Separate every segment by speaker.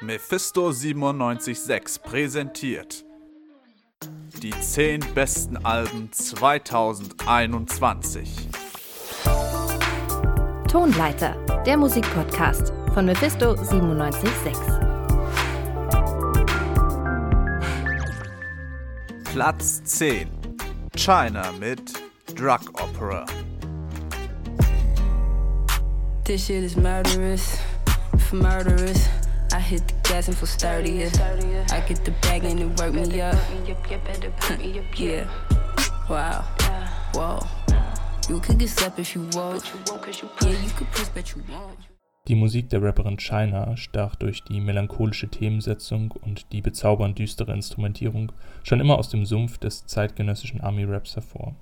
Speaker 1: Mephisto 976 präsentiert die 10 besten Alben 2021.
Speaker 2: Tonleiter, der Musikpodcast von Mephisto 976.
Speaker 1: Platz 10 China mit Drug Opera.
Speaker 3: This shit is murderous, murderous. Hit the gas and feel sturdier. I get the bag and it work me up. yeah. Wow. Whoa. You could get slept if you want. Yeah, you could push, but you won't.
Speaker 4: Die Musik der Rapperin China stach durch die melancholische Themensetzung und die bezaubernd düstere Instrumentierung schon immer aus dem Sumpf des zeitgenössischen Army-Raps hervor.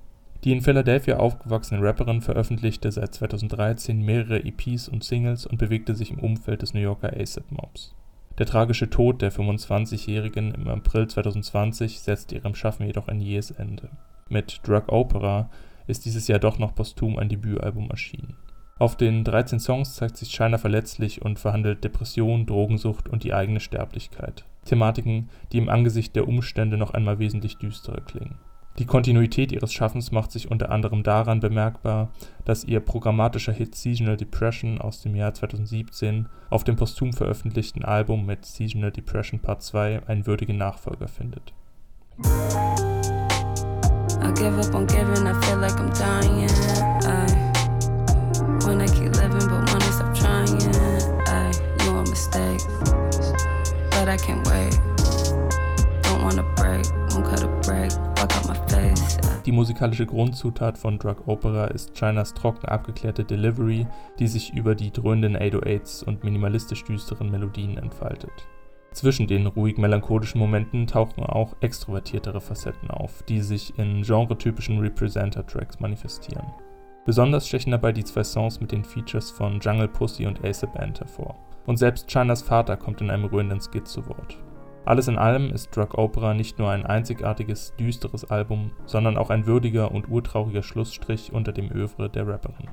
Speaker 4: Die in Philadelphia aufgewachsene Rapperin veröffentlichte seit 2013 mehrere EPs und Singles und bewegte sich im Umfeld des New Yorker ASAP Mobs. Der tragische Tod der 25-Jährigen im April 2020 setzte ihrem Schaffen jedoch ein jähes Ende. Mit Drug Opera ist dieses Jahr doch noch posthum ein Debütalbum erschienen. Auf den 13 Songs zeigt sich China verletzlich und verhandelt Depression, Drogensucht und die eigene Sterblichkeit. Thematiken, die im Angesicht der Umstände noch einmal wesentlich düsterer klingen. Die Kontinuität ihres Schaffens macht sich unter anderem daran bemerkbar, dass ihr programmatischer Hit Seasonal Depression aus dem Jahr 2017 auf dem posthum veröffentlichten Album mit Seasonal Depression Part 2 einen würdigen Nachfolger findet.
Speaker 3: I give
Speaker 4: Die musikalische Grundzutat von Drug Opera ist Chinas trocken abgeklärte Delivery, die sich über die dröhnenden 808s und minimalistisch düsteren Melodien entfaltet. Zwischen den ruhig melancholischen Momenten tauchen auch extrovertiertere Facetten auf, die sich in genretypischen Representer-Tracks manifestieren. Besonders stechen dabei die zwei Songs mit den Features von Jungle Pussy und Ace Band hervor. Und selbst Chinas Vater kommt in einem rührenden Skit zu Wort. Alles in allem ist Drug Opera nicht nur ein einzigartiges, düsteres Album, sondern auch ein würdiger und urtrauriger Schlussstrich unter dem Övre der Rapperin.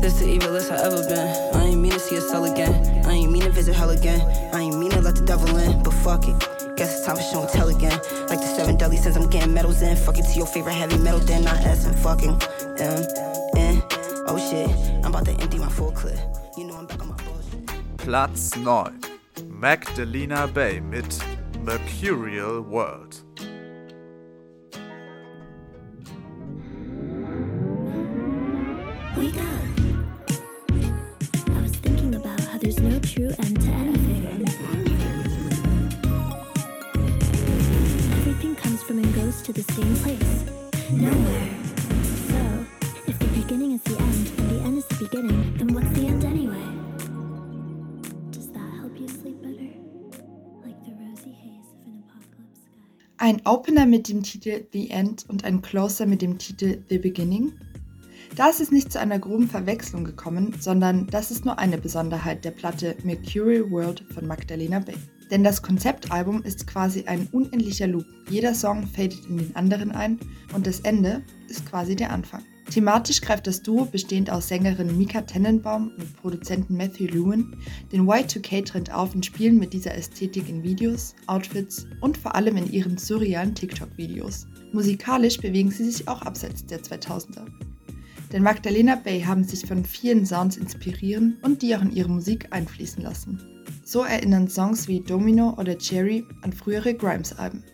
Speaker 3: This the evilest I ever been. I ain't mean to see us all again. I ain't mean to visit hell again. I ain't mean to let the devil in, but fuck it. Guess it's time for show and tell again. Like the seven deadly sins, I'm getting medals in. Fuck it to your favorite heavy metal, then not S and fucking. Oh shit, I'm about to empty my full clip. You know I'm back on my bullshit.
Speaker 1: Platz 9 Magdalena Bay mit Mercurial World.
Speaker 5: Wake up. I was thinking about how there's no true end to anything. Everything comes from and goes to the same place. Nowhere. So, if the beginning is the end
Speaker 6: Ein Opener mit dem Titel The End und ein Closer mit dem Titel The Beginning? Da ist es nicht zu einer groben Verwechslung gekommen, sondern das ist nur eine Besonderheit der Platte Mercurial World von Magdalena Bay. Denn das Konzeptalbum ist quasi ein unendlicher Loop. Jeder Song fadet in den anderen ein und das Ende ist quasi der Anfang. Thematisch greift das Duo, bestehend aus Sängerin Mika Tennenbaum und Produzenten Matthew Lewin, den Y2K-Trend auf und spielen mit dieser Ästhetik in Videos, Outfits und vor allem in ihren surrealen TikTok-Videos. Musikalisch bewegen sie sich auch abseits der 2000er. Denn Magdalena Bay haben sich von vielen Sounds inspirieren und die auch in ihre Musik einfließen lassen. So erinnern Songs wie Domino oder Cherry an frühere Grimes-Alben,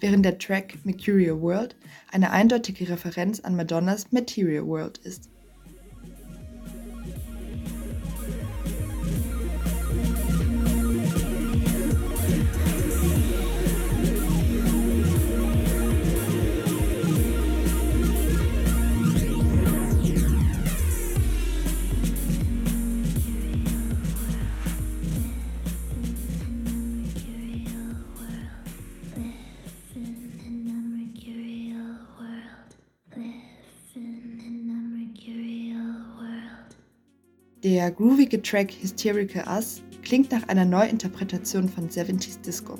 Speaker 6: während der Track Mercurial World eine eindeutige Referenz an Madonnas Material World ist. Der groovige Track Hysterical Us klingt nach einer Neuinterpretation von 70s Disco.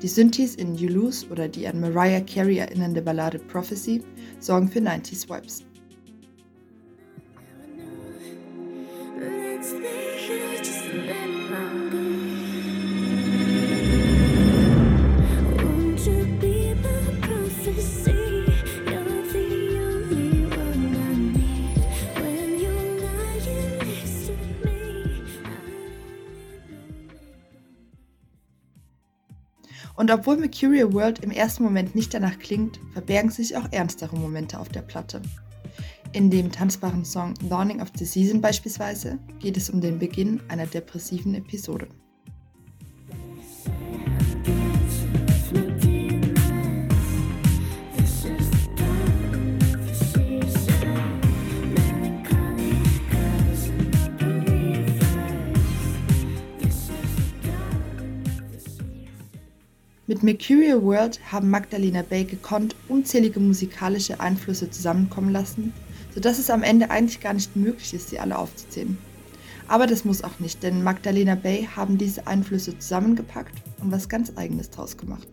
Speaker 6: Die Synthes in You Lose oder die an Mariah Carey erinnernde Ballade Prophecy sorgen für 90s Vibes. Und obwohl Mercurial World im ersten Moment nicht danach klingt, verbergen sich auch ernstere Momente auf der Platte. In dem tanzbaren Song Dawning of the Season beispielsweise geht es um den Beginn einer depressiven Episode. Mercurial World haben Magdalena Bay gekonnt unzählige musikalische Einflüsse zusammenkommen lassen, sodass es am Ende eigentlich gar nicht möglich ist, sie alle aufzuzählen. Aber das muss auch nicht, denn Magdalena Bay haben diese Einflüsse zusammengepackt und was ganz eigenes draus gemacht.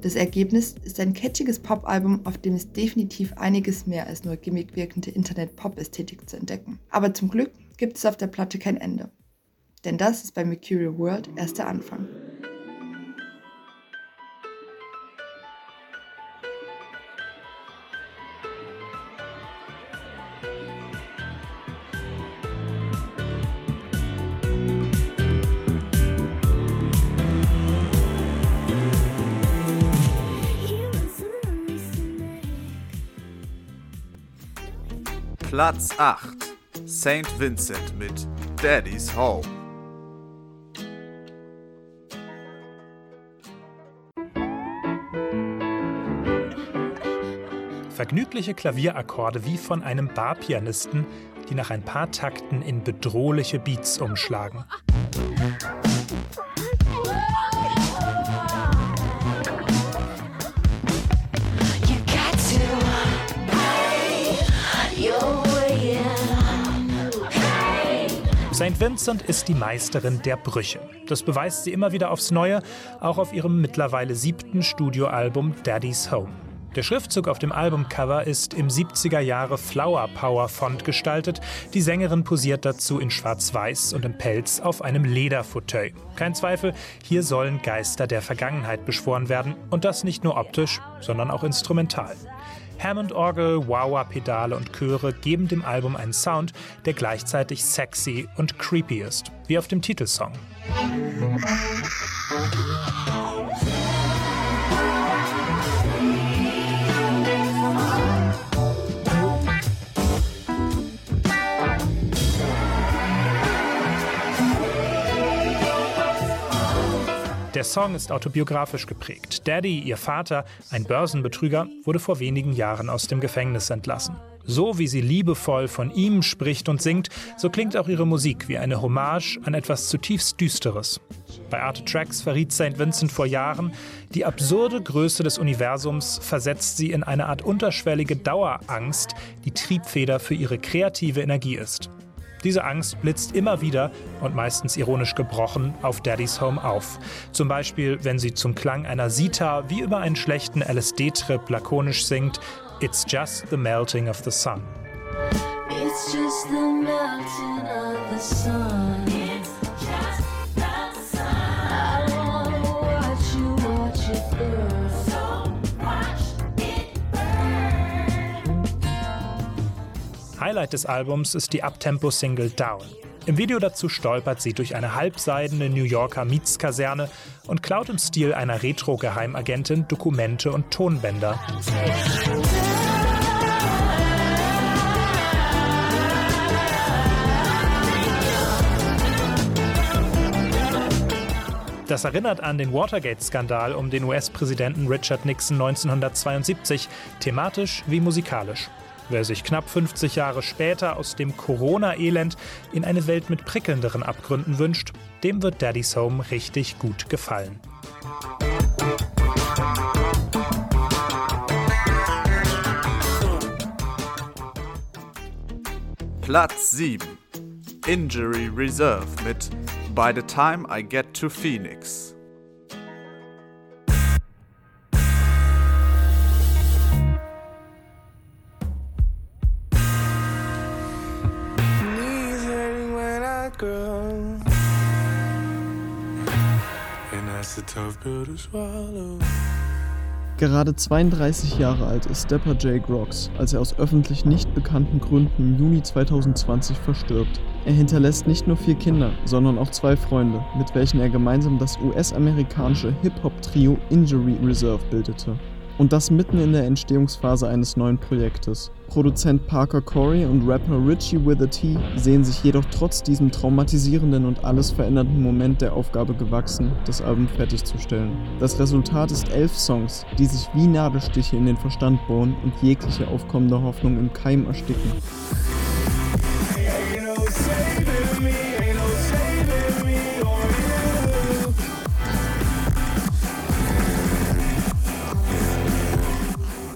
Speaker 6: Das Ergebnis ist ein catchiges Pop-Album, auf dem es definitiv einiges mehr als nur gimmick wirkende Internet-Pop-Ästhetik zu entdecken. Aber zum Glück gibt es auf der Platte kein Ende. Denn das ist bei Mercurial World erst der Anfang.
Speaker 1: Platz 8 St. Vincent mit Daddy's Home.
Speaker 7: Vergnügliche Klavierakkorde wie von einem Barpianisten, die nach ein paar Takten in bedrohliche Beats umschlagen. St. Vincent ist die Meisterin der Brüche. Das beweist sie immer wieder aufs Neue, auch auf ihrem mittlerweile siebten Studioalbum Daddy's Home. Der Schriftzug auf dem Albumcover ist im 70er Jahre Flower Power Font gestaltet. Die Sängerin posiert dazu in Schwarz-Weiß und im Pelz auf einem Lederfauteuil. Kein Zweifel, hier sollen Geister der Vergangenheit beschworen werden. Und das nicht nur optisch, sondern auch instrumental. Hammond-Orgel, Wah-Wah-Pedale und Chöre geben dem Album einen Sound, der gleichzeitig sexy und creepy ist, wie auf dem Titelsong. Der Song ist autobiografisch geprägt. Daddy, ihr Vater, ein Börsenbetrüger, wurde vor wenigen Jahren aus dem Gefängnis entlassen. So wie sie liebevoll von ihm spricht und singt, so klingt auch ihre Musik wie eine Hommage an etwas zutiefst Düsteres. Bei Arte Tracks verriet St. Vincent vor Jahren, die absurde Größe des Universums versetzt sie in eine Art unterschwellige Dauerangst, die Triebfeder für ihre kreative Energie ist. Diese Angst blitzt immer wieder und meistens ironisch gebrochen auf Daddy's Home auf. Zum Beispiel, wenn sie zum Klang einer Sita wie über einen schlechten LSD-Trip lakonisch singt: It's just the melting of the sun. It's just the melting of the sun. Highlight des Albums ist die Uptempo-Single Down. Im Video dazu stolpert sie durch eine halbseidene New Yorker Mietskaserne und klaut im Stil einer Retro-Geheimagentin Dokumente und Tonbänder. Das erinnert an den Watergate-Skandal um den US-Präsidenten Richard Nixon 1972, thematisch wie musikalisch. Wer sich knapp 50 Jahre später aus dem Corona-Elend in eine Welt mit prickelnderen Abgründen wünscht, dem wird Daddy's Home richtig gut gefallen.
Speaker 1: Platz 7 Injury Reserve mit By the Time I Get to Phoenix.
Speaker 8: Gerade 32 Jahre alt ist Stepper J. Grox, als er aus öffentlich nicht bekannten Gründen im Juni 2020 verstirbt. Er hinterlässt nicht nur vier Kinder, sondern auch zwei Freunde, mit welchen er gemeinsam das US-amerikanische Hip-Hop-Trio Injury Reserve bildete. Und das mitten in der Entstehungsphase eines neuen Projektes. Produzent Parker Corey und Rapper Richie with a T sehen sich jedoch trotz diesem traumatisierenden und alles verändernden Moment der Aufgabe gewachsen, das Album fertigzustellen. Das Resultat ist elf Songs, die sich wie Nadelstiche in den Verstand bohren und jegliche aufkommende Hoffnung im Keim ersticken.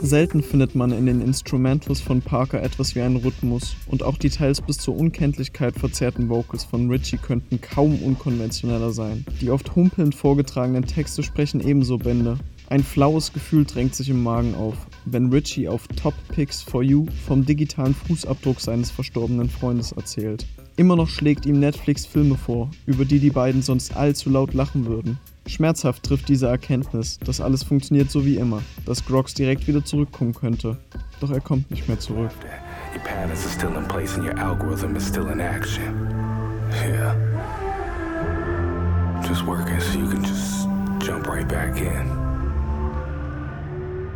Speaker 8: Selten findet man in den Instrumentals von Parker etwas wie einen Rhythmus und auch die teils bis zur Unkenntlichkeit verzerrten Vocals von Richie könnten kaum unkonventioneller sein. Die oft humpelnd vorgetragenen Texte sprechen ebenso Bände. Ein flaues Gefühl drängt sich im Magen auf, wenn Richie auf Top Picks for You vom digitalen Fußabdruck seines verstorbenen Freundes erzählt. Immer noch schlägt ihm Netflix Filme vor, über die die beiden sonst allzu laut lachen würden. Schmerzhaft trifft diese Erkenntnis, dass alles funktioniert so wie immer, dass Grox direkt wieder zurückkommen könnte. Doch er kommt nicht mehr zurück.
Speaker 9: Your patterns are still in place and your algorithm is still in action. Yeah. Just working so you can just jump right back in.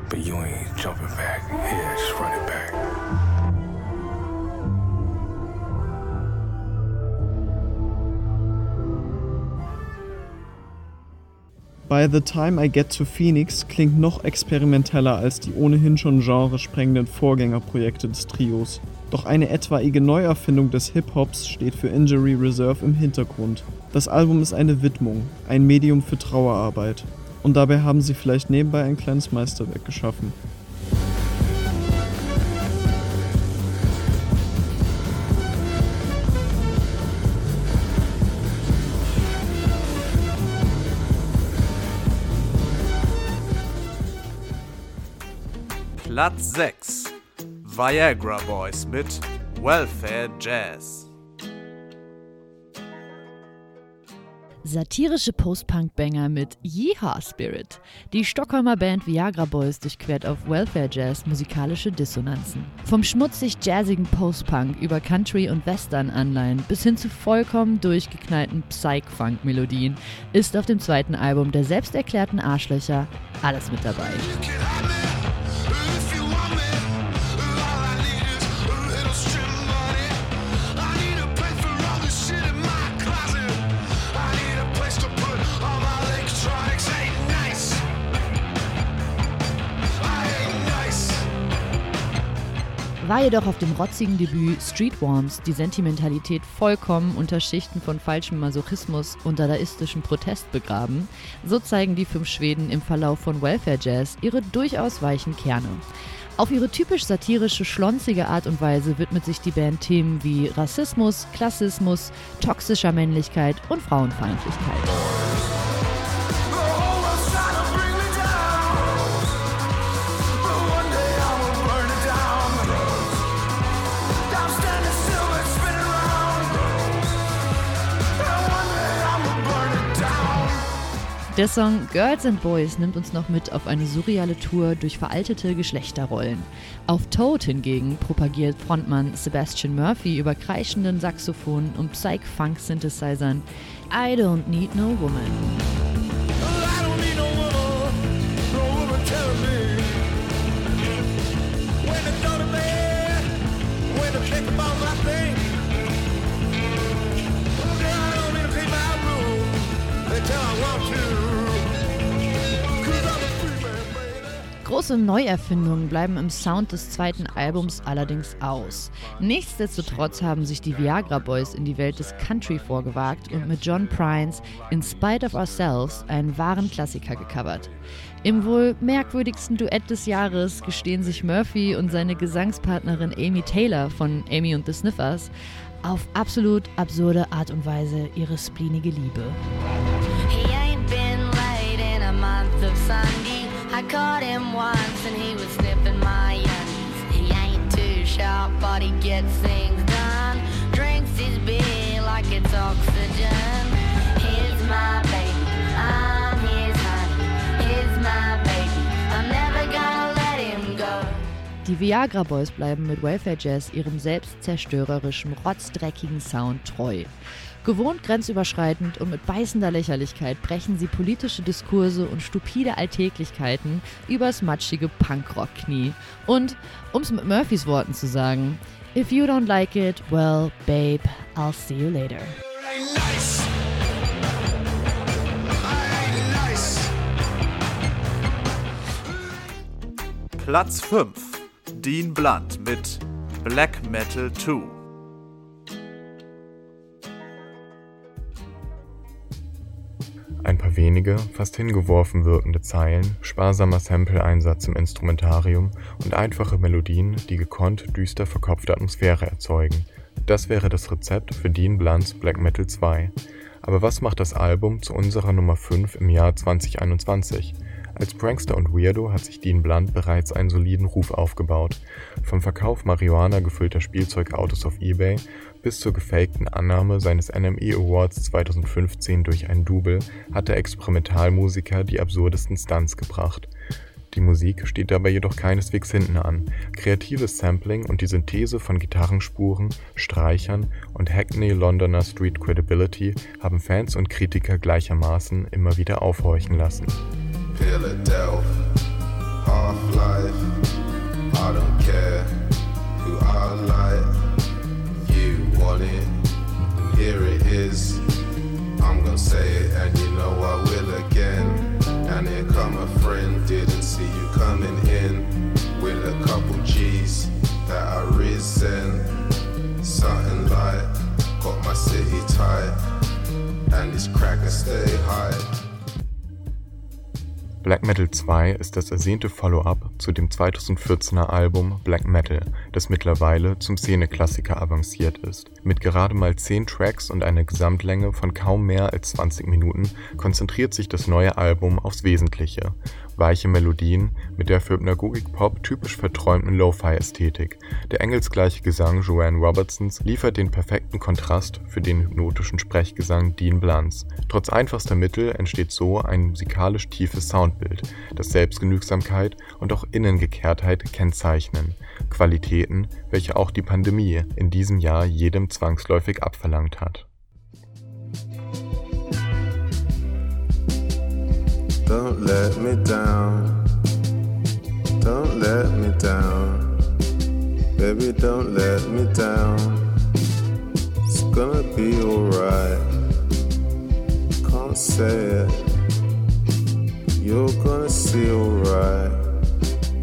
Speaker 9: But you ain't jumping back. Yeah, just running back.
Speaker 8: By the Time I Get to Phoenix klingt noch experimenteller als die ohnehin schon genresprengenden Vorgängerprojekte des Trios. Doch eine etwaige Neuerfindung des Hip-Hops steht für Injury Reserve im Hintergrund. Das Album ist eine Widmung, ein Medium für Trauerarbeit. Und dabei haben sie vielleicht nebenbei ein kleines Meisterwerk geschaffen.
Speaker 1: Platz 6 Viagra Boys mit Welfare Jazz.
Speaker 10: Satirische Post-Punk-Banger mit Yeehaw Spirit. Die Stockholmer Band Viagra Boys durchquert auf Welfare Jazz musikalische Dissonanzen. Vom schmutzig-jazzigen Post-Punk über Country- und Western-Anleihen bis hin zu vollkommen durchgeknallten Psych-Funk-Melodien ist auf dem zweiten Album der selbsterklärten Arschlöcher alles mit dabei. War jedoch auf dem rotzigen Debüt Streetworms die Sentimentalität vollkommen unter Schichten von falschem Masochismus und dadaistischem Protest begraben, so zeigen die fünf Schweden im Verlauf von Welfare Jazz ihre durchaus weichen Kerne. Auf ihre typisch satirische, schlonzige Art und Weise widmet sich die Band Themen wie Rassismus, Klassismus, toxischer Männlichkeit und Frauenfeindlichkeit. Der Song Girls and Boys nimmt uns noch mit auf eine surreale Tour durch veraltete Geschlechterrollen. Auf Toad hingegen propagiert Frontmann Sebastian Murphy über kreischenden Saxophonen und Psych-Funk-Synthesizern I don't need no woman. Große Neuerfindungen bleiben im Sound des zweiten Albums allerdings aus. Nichtsdestotrotz haben sich die Viagra Boys in die Welt des Country vorgewagt und mit John Prines In Spite of Ourselves einen wahren Klassiker gecovert. Im wohl merkwürdigsten Duett des Jahres gestehen sich Murphy und seine Gesangspartnerin Amy Taylor von Amy und the Sniffers auf absolut absurde Art und Weise ihre spleenige Liebe.
Speaker 11: He ain't been late in a month of Sunday. I caught him once and he was sniffing my undies. He ain't too sharp, but he gets things done. Drinks his beer like it's oxygen. Here's my baby, I'm his honey. Here's my baby, I'm never gonna let him go.
Speaker 10: Die Viagra Boys bleiben mit Welfare Jazz ihrem selbstzerstörerischen, rotzdreckigen Sound treu. Gewohnt grenzüberschreitend und mit beißender Lächerlichkeit brechen sie politische Diskurse und stupide Alltäglichkeiten übers matschige Punkrock-Knie. Und, um es mit Murphys Worten zu sagen, If you don't like it, well, babe, I'll see you later.
Speaker 1: Platz 5. Dean Blunt mit Black Metal 2.
Speaker 12: Ein paar wenige, fast hingeworfen wirkende Zeilen, sparsamer Sample-Einsatz im Instrumentarium und einfache Melodien, die gekonnt düster verkopfte Atmosphäre erzeugen. Das wäre das Rezept für Dean Blunts Black Metal 2. Aber was macht das Album zu unserer Nummer 5 im Jahr 2021? Als Prankster und Weirdo hat sich Dean Blunt bereits einen soliden Ruf aufgebaut. Vom Verkauf Marihuana gefüllter Spielzeugautos auf Ebay bis zur gefakten Annahme seines NME Awards 2015 durch ein Double hat der Experimentalmusiker die absurdesten Stunts gebracht. Die Musik steht dabei jedoch keineswegs hinten an. Kreatives Sampling und die Synthese von Gitarrenspuren, Streichern und Hackney Londoner Street Credibility haben Fans und Kritiker gleichermaßen immer wieder aufhorchen lassen.
Speaker 13: Half-Life. I don't care who I like. Want it, and here it is. I'm gonna say it, and you know I will again. And here come a friend, didn't see you coming in. With a couple G's that I risen. Something like, got my city tight. And this cracker stay high.
Speaker 12: Black Metal 2 ist das ersehnte Follow-up zu dem 2014er Album Black Metal, das mittlerweile zum Szeneklassiker avanciert ist. Mit gerade mal 10 Tracks und einer Gesamtlänge von kaum mehr als 20 Minuten konzentriert sich das neue Album aufs Wesentliche weiche Melodien mit der für Hypnagogic-Pop typisch verträumten Lo-Fi-Ästhetik. Der engelsgleiche Gesang Joanne Robertsons liefert den perfekten Kontrast für den hypnotischen Sprechgesang Dean Blunts. Trotz einfachster Mittel entsteht so ein musikalisch tiefes Soundbild, das Selbstgenügsamkeit und auch Innengekehrtheit kennzeichnen. Qualitäten, welche auch die Pandemie in diesem Jahr jedem zwangsläufig abverlangt hat.
Speaker 13: Don't let me down. Don't let me down. Baby, don't let me down. It's gonna be alright. Can't say it. You're gonna see alright.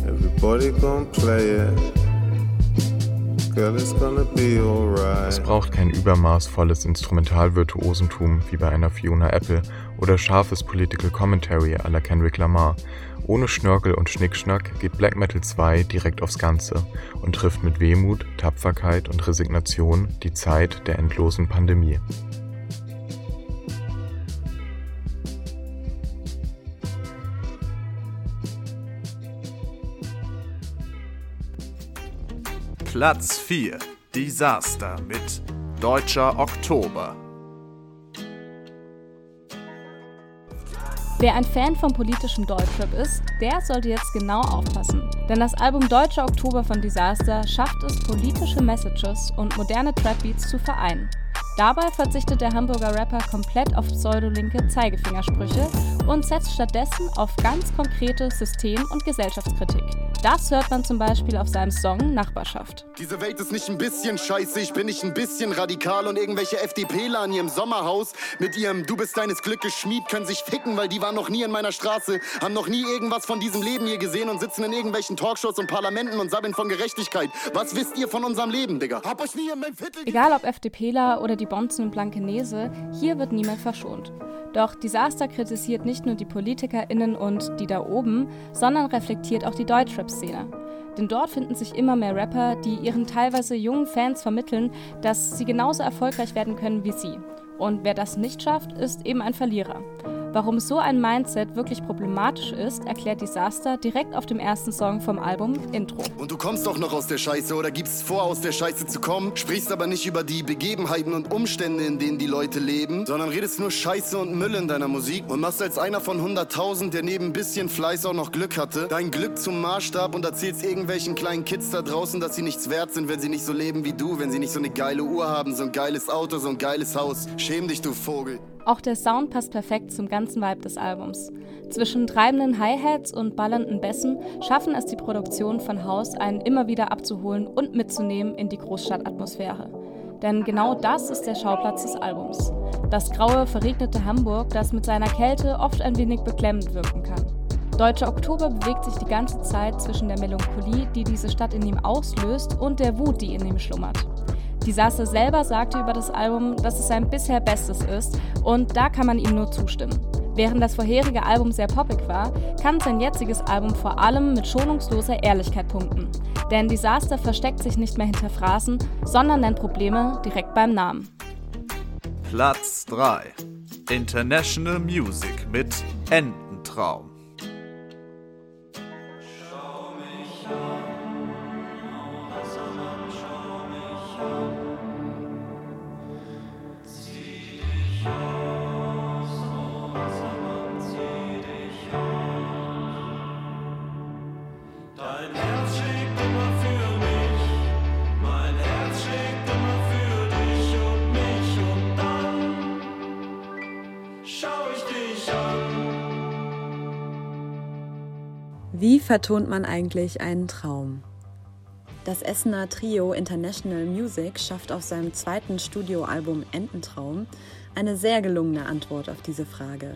Speaker 13: Everybody gonna play it.
Speaker 12: Es braucht kein übermaßvolles Instrumentalvirtuosentum wie bei einer Fiona Apple oder scharfes Political Commentary à la Kendrick Lamar. Ohne Schnörkel und Schnickschnack geht Black Metal 2 direkt aufs Ganze und trifft mit Wehmut, Tapferkeit und Resignation die Zeit der endlosen Pandemie.
Speaker 1: Platz 4. Disaster mit Deutscher Oktober.
Speaker 14: Wer ein Fan von politischem Deutschrap ist, der sollte jetzt genau aufpassen. Denn das Album Deutscher Oktober von Disaster schafft es, politische Messages und moderne Trap-Beats zu vereinen. Dabei verzichtet der Hamburger Rapper komplett auf pseudolinke Zeigefingersprüche und setzt stattdessen auf ganz konkrete System- und Gesellschaftskritik. Das hört man zum Beispiel auf seinem Song Nachbarschaft.
Speaker 15: Diese Welt ist nicht ein bisschen scheiße, ich bin nicht ein bisschen radikal und irgendwelche FDPler in ihrem Sommerhaus mit ihrem Du bist deines Glückes Schmied können sich ficken, weil die waren noch nie in meiner Straße, haben noch nie irgendwas von diesem Leben hier gesehen und sitzen in irgendwelchen Talkshows und Parlamenten und sabbeln von Gerechtigkeit. Was wisst ihr von unserem Leben, Digga? Hab euch nie in meinem Viertel
Speaker 14: Egal ob FDPler oder die Bonzen in Blankenese, hier wird niemand verschont. Doch Disaster kritisiert nicht nur die PolitikerInnen und die da oben, sondern reflektiert auch die Deutschrap-Szene. Denn dort finden sich immer mehr Rapper, die ihren teilweise jungen Fans vermitteln, dass sie genauso erfolgreich werden können wie sie. Und wer das nicht schafft, ist eben ein Verlierer. Warum so ein Mindset wirklich problematisch ist, erklärt Disaster direkt auf dem ersten Song vom Album Intro.
Speaker 15: Und du kommst doch noch aus der Scheiße oder gibst vor, aus der Scheiße zu kommen, sprichst aber nicht über die Begebenheiten und Umstände, in denen die Leute leben, sondern redest nur Scheiße und Müll in deiner Musik und machst als einer von 100.000, der neben ein bisschen Fleiß auch noch Glück hatte, dein Glück zum Maßstab und erzählst irgendwelchen kleinen Kids da draußen, dass sie nichts wert sind, wenn sie nicht so leben wie du, wenn sie nicht so eine geile Uhr haben, so ein geiles Auto, so ein geiles Haus. Schäm dich, du Vogel.
Speaker 14: Auch der Sound passt perfekt zum ganzen Vibe des Albums. Zwischen treibenden Hi-Hats und ballernden Bässen schaffen es die Produktion von House, einen immer wieder abzuholen und mitzunehmen in die Großstadtatmosphäre. Denn genau das ist der Schauplatz des Albums. Das graue, verregnete Hamburg, das mit seiner Kälte oft ein wenig beklemmend wirken kann. Deutscher Oktober bewegt sich die ganze Zeit zwischen der Melancholie, die diese Stadt in ihm auslöst, und der Wut, die in ihm schlummert. Disaster selber sagte über das Album, dass es sein bisher Bestes ist und da kann man ihm nur zustimmen. Während das vorherige Album sehr poppig war, kann sein jetziges Album vor allem mit schonungsloser Ehrlichkeit punkten. Denn Disaster versteckt sich nicht mehr hinter Phrasen, sondern nennt Probleme direkt beim Namen.
Speaker 1: Platz 3 International Music mit Ententraum.
Speaker 16: Vertont man eigentlich einen Traum? Das Essener Trio International Music schafft auf seinem zweiten Studioalbum Ententraum eine sehr gelungene Antwort auf diese Frage.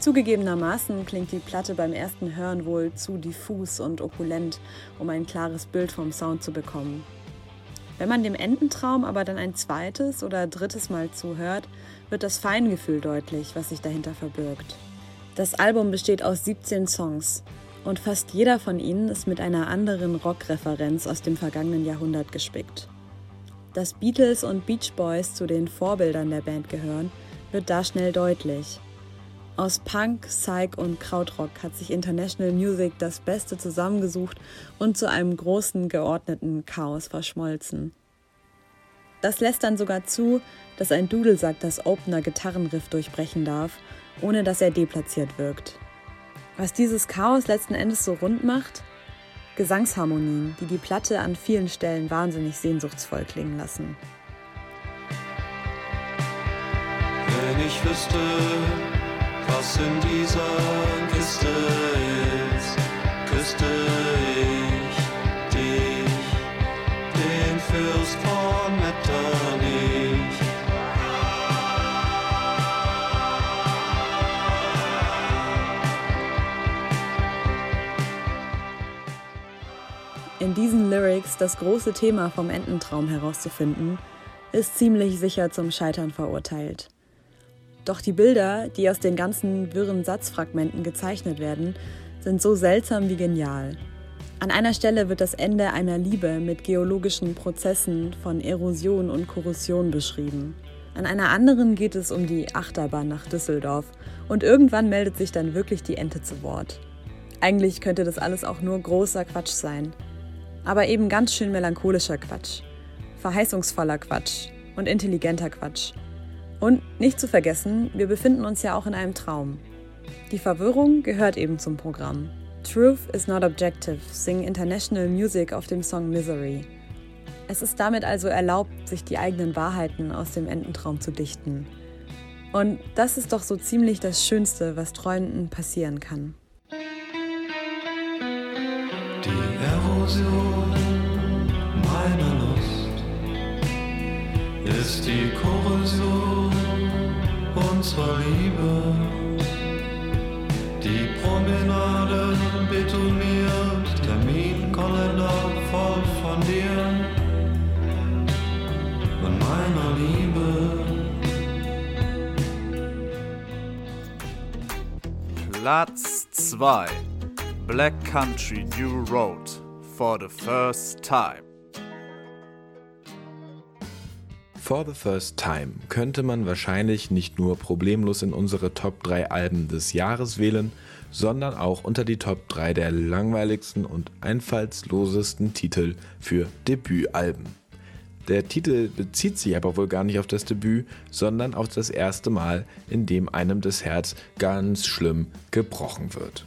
Speaker 16: Zugegebenermaßen klingt die Platte beim ersten Hören wohl zu diffus und opulent, um ein klares Bild vom Sound zu bekommen. Wenn man dem Ententraum aber dann ein zweites oder drittes Mal zuhört, wird das Feingefühl deutlich, was sich dahinter verbirgt. Das Album besteht aus 17 Songs und fast jeder von ihnen ist mit einer anderen Rockreferenz aus dem vergangenen Jahrhundert gespickt. Dass Beatles und Beach Boys zu den Vorbildern der Band gehören, wird da schnell deutlich. Aus Punk, Psych und Krautrock hat sich International Music das Beste zusammengesucht und zu einem großen, geordneten Chaos verschmolzen. Das lässt dann sogar zu, dass ein Dudelsack das Opener-Gitarrenriff durchbrechen darf, ohne dass er deplatziert wirkt. Was dieses Chaos letzten Endes so rund macht? Gesangsharmonien, die die Platte an vielen Stellen wahnsinnig sehnsuchtsvoll klingen lassen.
Speaker 17: Wenn ich wüsste, was in dieser Kiste ist, küsste
Speaker 16: diesen Lyrics das große Thema vom Ententraum herauszufinden, ist ziemlich sicher zum Scheitern verurteilt. Doch die Bilder, die aus den ganzen wirren Satzfragmenten gezeichnet werden, sind so seltsam wie genial. An einer Stelle wird das Ende einer Liebe mit geologischen Prozessen von Erosion und Korrosion beschrieben. An einer anderen geht es um die Achterbahn nach Düsseldorf und irgendwann meldet sich dann wirklich die Ente zu Wort. Eigentlich könnte das alles auch nur großer Quatsch sein. Aber eben ganz schön melancholischer Quatsch, verheißungsvoller Quatsch und intelligenter Quatsch. Und nicht zu vergessen, wir befinden uns ja auch in einem Traum. Die Verwirrung gehört eben zum Programm. Truth is not objective, singen International Music auf dem Song Misery. Es ist damit also erlaubt, sich die eigenen Wahrheiten aus dem Ententraum zu dichten. Und das ist doch so ziemlich das Schönste, was Träumenden passieren kann.
Speaker 17: Ist die Korrosion unserer Liebe. Die Promenade betoniert, Terminkalender voll von dir und meiner Liebe.
Speaker 1: Platz 2 Black Country New Road for the first time.
Speaker 18: For the First Time könnte man wahrscheinlich nicht nur problemlos in unsere Top 3 Alben des Jahres wählen, sondern auch unter die Top 3 der langweiligsten und einfallslosesten Titel für Debütalben. Der Titel bezieht sich aber wohl gar nicht auf das Debüt, sondern auf das erste Mal, in dem einem das Herz ganz schlimm gebrochen wird.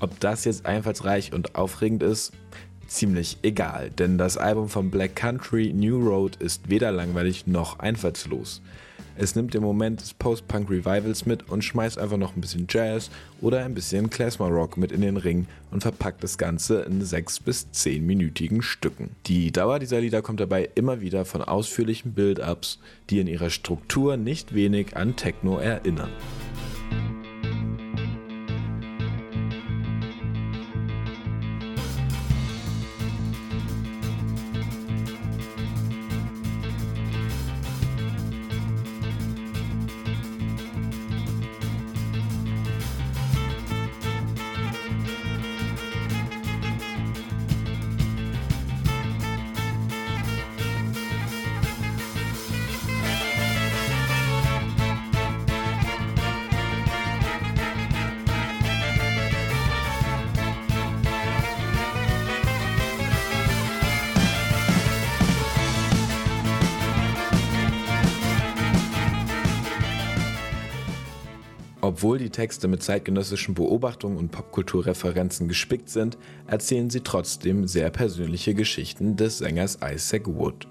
Speaker 18: Ob das jetzt einfallsreich und aufregend ist, ziemlich egal, denn das Album von Black Country New Road ist weder langweilig noch einfallslos. Es nimmt den Moment des Post-Punk Revivals mit und schmeißt einfach noch ein bisschen Jazz oder ein bisschen Klezmer Rock mit in den Ring und verpackt das Ganze in 6 bis 10-minütigen Stücken. Die Dauer dieser Lieder kommt dabei immer wieder von ausführlichen Build-Ups, die in ihrer Struktur nicht wenig an Techno erinnern. Obwohl die Texte mit zeitgenössischen Beobachtungen und Popkulturreferenzen gespickt sind, erzählen sie trotzdem sehr persönliche Geschichten des Sängers Isaac Wood.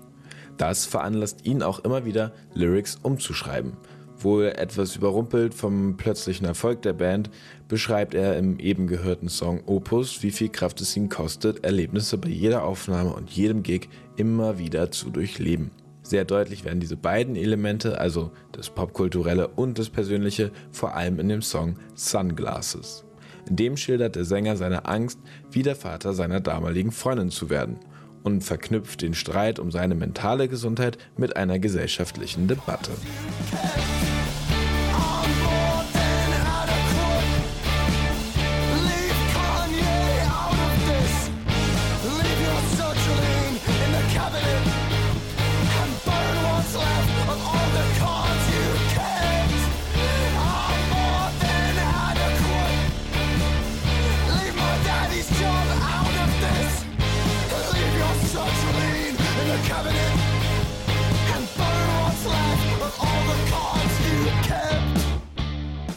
Speaker 18: Das veranlasst ihn auch immer wieder, Lyrics umzuschreiben. Wohl etwas überrumpelt vom plötzlichen Erfolg der Band, beschreibt er im eben gehörten Song Opus, wie viel Kraft es ihn kostet, Erlebnisse bei jeder Aufnahme und jedem Gig immer wieder zu durchleben. Sehr deutlich werden diese beiden Elemente, also das Popkulturelle und das Persönliche, vor allem in dem Song Sunglasses. In dem schildert der Sänger seine Angst, wie der Vater seiner damaligen Freundin zu werden und verknüpft den Streit um seine mentale Gesundheit mit einer gesellschaftlichen Debatte.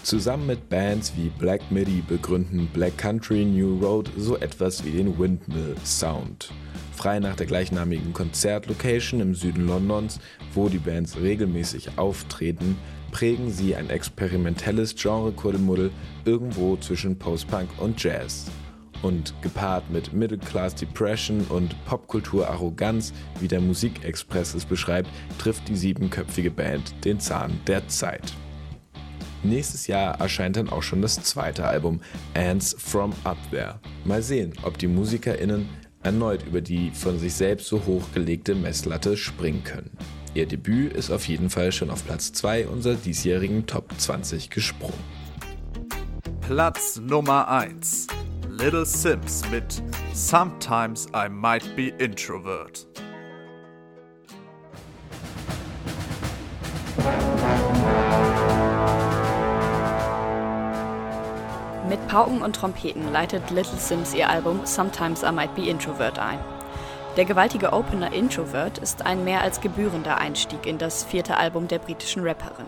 Speaker 18: Zusammen mit Bands wie Black Midi begründen Black Country New Road so etwas wie den Windmill Sound. Frei nach der gleichnamigen Konzertlocation im Süden Londons, wo die Bands regelmäßig auftreten, prägen sie ein experimentelles Genre-Kuddelmuddel irgendwo zwischen Post-Punk und Jazz. Und gepaart mit Middle-Class Depression und Popkultur-Arroganz, wie der Musikexpress es beschreibt, trifft die siebenköpfige Band den Zahn der Zeit. Nächstes Jahr erscheint dann auch schon das zweite Album Ants from Up There. Mal sehen, ob die MusikerInnen erneut über die von sich selbst so hochgelegte Messlatte springen können. Ihr Debüt ist auf jeden Fall schon auf Platz 2 unserer diesjährigen Top 20 gesprungen.
Speaker 1: Platz Nummer 1 Little Sims mit Sometimes I Might Be Introvert.
Speaker 19: Mit Pauken und Trompeten leitet Little Sims ihr Album Sometimes I Might Be Introvert ein. Der gewaltige Opener Introvert ist ein mehr als gebührender Einstieg in das vierte Album der britischen Rapperin.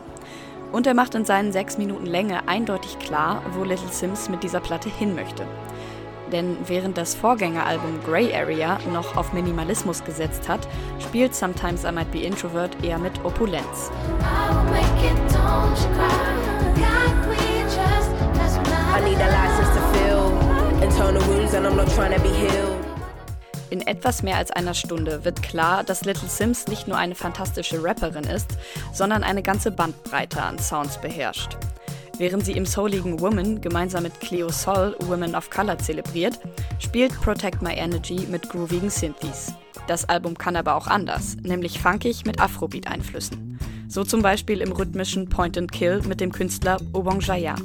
Speaker 19: Und er macht in seinen sechs Minuten Länge eindeutig klar, wo Little Sims mit dieser Platte hin möchte. Denn während das Vorgängeralbum Grey Area noch auf Minimalismus gesetzt hat, spielt Sometimes I Might Be Introvert eher mit Opulenz. In etwas mehr als einer Stunde wird klar, dass Little Sims nicht nur eine fantastische Rapperin ist, sondern eine ganze Bandbreite an Sounds beherrscht. Während sie im souligen Woman gemeinsam mit Cleo Sol Women of Color zelebriert, spielt Protect My Energy mit groovigen Synthes. Das Album kann aber auch anders, nämlich funkig mit Afrobeat-Einflüssen. So zum Beispiel im rhythmischen Point and Kill mit dem Künstler
Speaker 20: Obanjaya.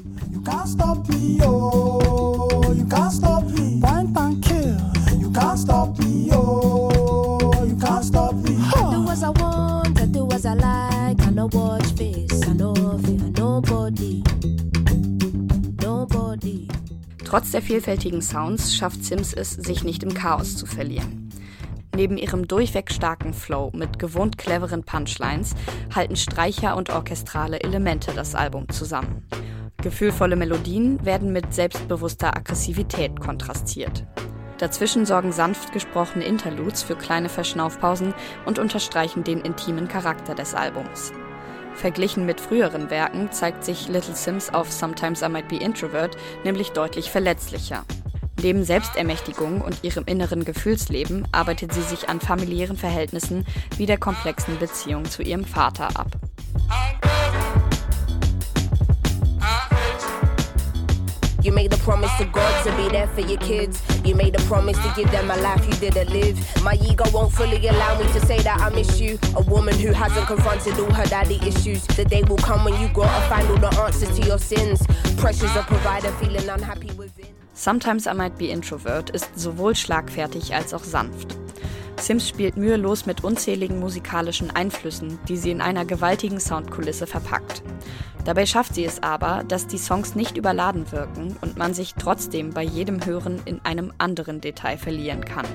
Speaker 19: Trotz der vielfältigen Sounds schafft Sims es, sich nicht im Chaos zu verlieren. Neben ihrem durchweg starken Flow mit gewohnt cleveren Punchlines halten Streicher und orchestrale Elemente das Album zusammen. Gefühlvolle Melodien werden mit selbstbewusster Aggressivität kontrastiert. Dazwischen sorgen sanft gesprochene Interludes für kleine Verschnaufpausen und unterstreichen den intimen Charakter des Albums. Verglichen mit früheren Werken zeigt sich Little Sims auf Sometimes I Might Be Introvert nämlich deutlich verletzlicher. Neben Selbstermächtigung und ihrem inneren Gefühlsleben arbeitet sie sich an familiären Verhältnissen wie der komplexen Beziehung zu ihrem Vater ab.
Speaker 20: You made a promise to God to be there for your kids. You made a promise to give them a life you didn't live. My ego won't fully allow me to say that I miss you. A woman who hasn't confronted all her daddy issues. The day will come when you gotta find all the answers to your sins. Pressures of provider feeling unhappy within.
Speaker 19: Sometimes I Might Be Introvert ist sowohl schlagfertig als auch sanft. Sims spielt mühelos mit unzähligen musikalischen Einflüssen, die sie in einer gewaltigen Soundkulisse verpackt. Dabei schafft sie es aber, dass die Songs nicht überladen wirken und man sich trotzdem bei jedem Hören in einem anderen Detail verlieren kann.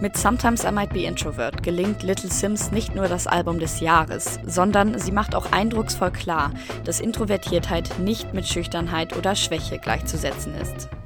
Speaker 19: Mit Sometimes I Might Be Introvert gelingt Little Sims nicht nur das Album des Jahres, sondern sie macht auch eindrucksvoll klar, dass Introvertiertheit nicht mit Schüchternheit oder Schwäche gleichzusetzen ist.